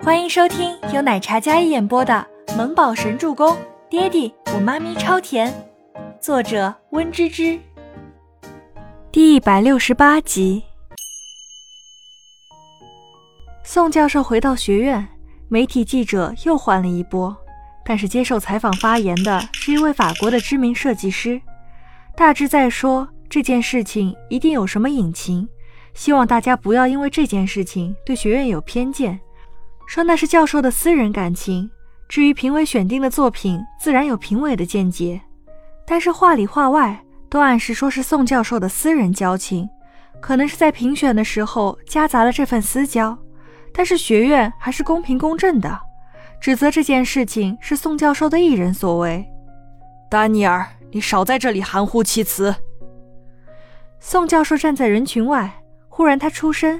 欢迎收听由奶茶嘉一演播的《萌宝神助攻》，爹地我妈咪超甜，作者温芝芝。第一百六十八集。宋教授回到学院，媒体记者又换了一波，但是接受采访发言的是一位法国的知名设计师，大致在说这件事情一定有什么隐情，希望大家不要因为这件事情对学院有偏见。说那是教授的私人感情，至于评委选定的作品，自然有评委的见解。但是话里话外都暗示说是宋教授的私人交情，可能是在评选的时候夹杂了这份私交。但是学院还是公平公正的，指责这件事情是宋教授的一人所为。丹尼尔，你少在这里含糊其辞。宋教授站在人群外，忽然他出声。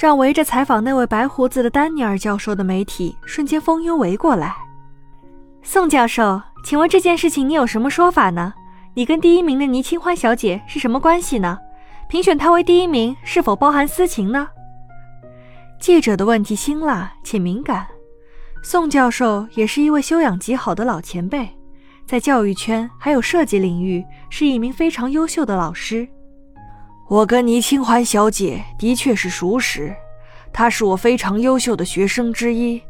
让围着采访那位白胡子的丹尼尔教授的媒体瞬间蜂拥围过来。宋教授，请问这件事情你有什么说法呢？你跟第一名的倪清欢小姐是什么关系呢？评选她为第一名是否包含私情呢？记者的问题辛辣且敏感。宋教授也是一位修养极好的老前辈，在教育圈还有设计领域是一名非常优秀的老师。我跟倪清欢小姐的确是熟识，她是我非常优秀的学生之一。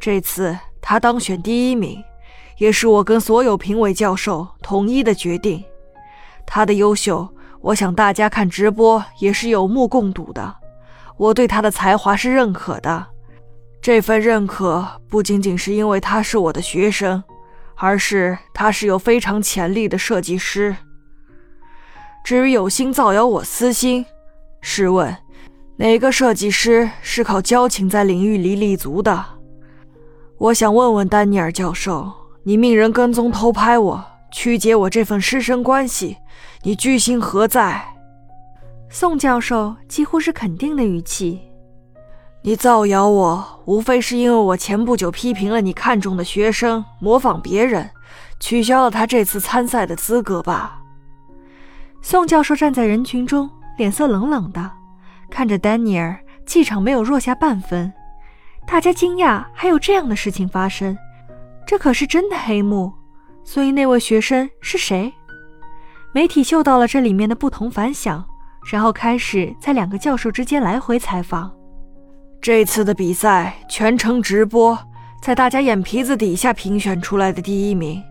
这次她当选第一名，也是我跟所有评委教授统一的决定。她的优秀，我想大家看直播也是有目共睹的。我对她的才华是认可的，这份认可不仅仅是因为她是我的学生，而是她是有非常潜力的设计师。至于有心造谣我私心，试问哪个设计师是靠交情在领域里立足的？我想问问丹尼尔教授，你命人跟踪偷拍我，曲解我这份师生关系，你居心何在？宋教授几乎是肯定的语气。你造谣我，无非是因为我前不久批评了你看中的学生模仿别人，取消了他这次参赛的资格吧？宋教授站在人群中，脸色冷冷的看着丹尼尔，气场没有弱下半分。大家惊讶还有这样的事情发生，这可是真的黑幕。所以那位学生是谁？媒体嗅到了这里面的不同反响，然后开始在两个教授之间来回采访。这次的比赛全程直播，在大家眼皮子底下评选出来的第一名，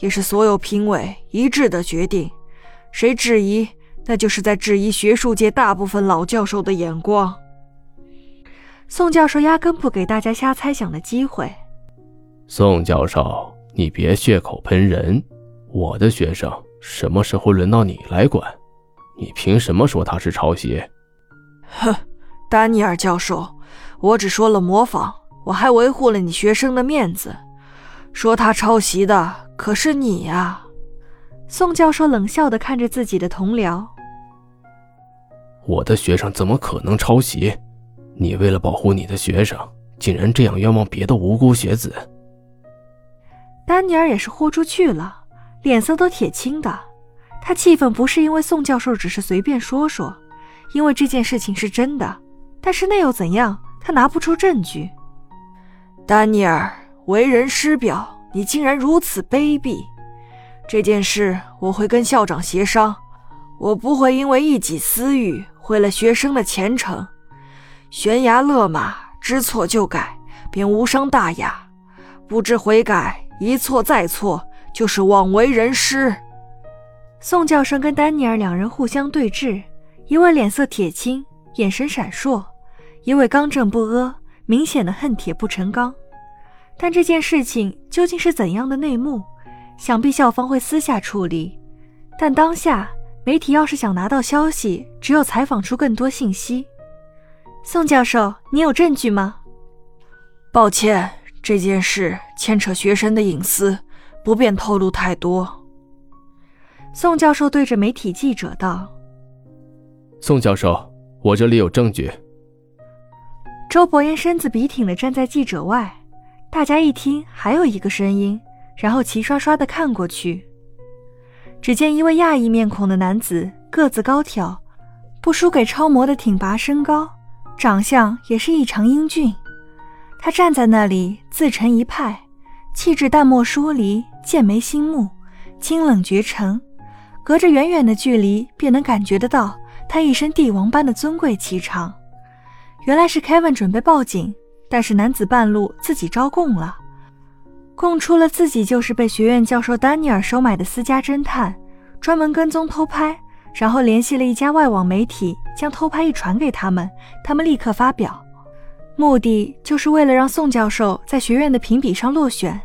也是所有评委一致的决定。谁质疑，那就是在质疑学术界大部分老教授的眼光。宋教授压根不给大家瞎猜想的机会。宋教授，你别血口喷人。我的学生什么时候轮到你来管？你凭什么说他是抄袭？哼，丹尼尔教授，我只说了模仿，我还维护了你学生的面子。说他抄袭的可是你呀。宋教授冷笑的看着自己的同僚：“我的学生怎么可能抄袭？你为了保护你的学生，竟然这样冤枉别的无辜学子。”丹尼尔也是豁出去了，脸色都铁青的。他气愤不是因为宋教授只是随便说说，因为这件事情是真的。但是那又怎样？他拿不出证据。丹尼尔为人师表，你竟然如此卑鄙！这件事我会跟校长协商，我不会因为一己私欲毁了学生的前程。悬崖勒马，知错就改，便无伤大雅；不知悔改，一错再错，就是枉为人师。宋教授跟丹尼尔两人互相对峙，一位脸色铁青，眼神闪烁；一位刚正不阿，明显的恨铁不成钢。但这件事情究竟是怎样的内幕？想必校方会私下处理，但当下媒体要是想拿到消息，只有采访出更多信息。宋教授，你有证据吗？抱歉，这件事牵扯学生的隐私，不便透露太多。宋教授对着媒体记者道：“宋教授，我这里有证据。”周伯言身子笔挺的站在记者外，大家一听，还有一个声音。然后齐刷刷的看过去，只见一位亚裔面孔的男子，个子高挑，不输给超模的挺拔身高，长相也是异常英俊。他站在那里自成一派，气质淡漠疏离，剑眉星目，清冷绝尘，隔着远远的距离便能感觉得到他一身帝王般的尊贵气场。原来是 Kevin 准备报警，但是男子半路自己招供了，供出了自己就是被学院教授丹尼尔收买的私家侦探，专门跟踪偷拍，然后联系了一家外网媒体，将偷拍一传给他们，他们立刻发表，目的就是为了让宋教授在学院的评比上落选。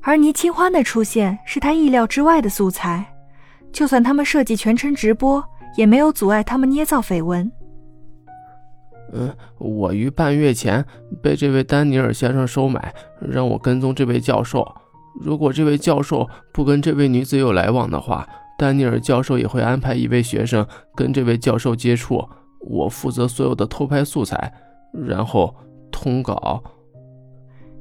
而倪清欢的出现是他意料之外的素材，就算他们设计全程直播，也没有阻碍他们捏造绯闻。嗯，我于半月前被这位丹尼尔先生收买，让我跟踪这位教授。如果这位教授不跟这位女子有来往的话，丹尼尔教授也会安排一位学生跟这位教授接触。我负责所有的偷拍素材，然后通稿。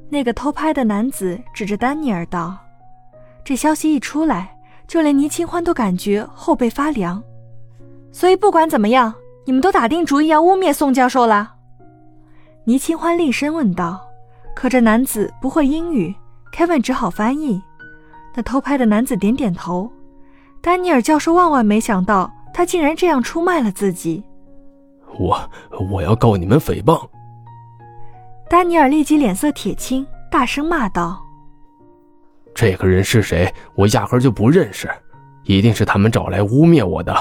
那个偷拍的男子指着丹尼尔道：“这消息一出来，就连倪清欢都感觉后背发凉。所以不管怎么样。”你们都打定主意要污蔑宋教授了？倪清欢厉声问道。可这男子不会英语，Kevin 只好翻译。那偷拍的男子点点头。丹尼尔教授万万没想到，他竟然这样出卖了自己。我我要告你们诽谤！丹尼尔立即脸色铁青，大声骂道：“这个人是谁？我压根就不认识，一定是他们找来污蔑我的。”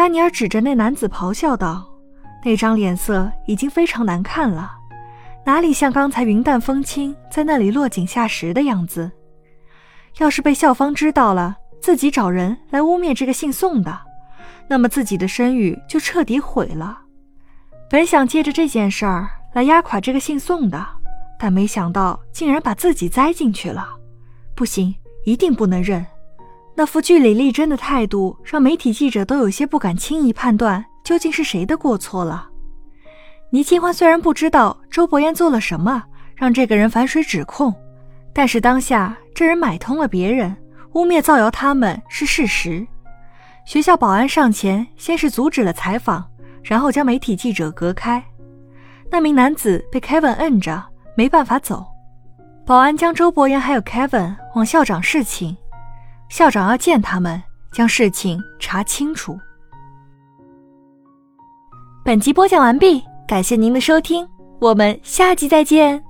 丹尼尔指着那男子咆哮道：“那张脸色已经非常难看了，哪里像刚才云淡风轻，在那里落井下石的样子？要是被校方知道了自己找人来污蔑这个姓宋的，那么自己的声誉就彻底毁了。本想借着这件事儿来压垮这个姓宋的，但没想到竟然把自己栽进去了。不行，一定不能认。”那副据理力争的态度，让媒体记者都有些不敢轻易判断究竟是谁的过错了。倪清欢虽然不知道周伯言做了什么，让这个人反水指控，但是当下这人买通了别人，污蔑造谣他们是事实。学校保安上前，先是阻止了采访，然后将媒体记者隔开。那名男子被 Kevin 摁着，没办法走。保安将周伯言还有 Kevin 往校长室请。校长要见他们，将事情查清楚。本集播讲完毕，感谢您的收听，我们下集再见。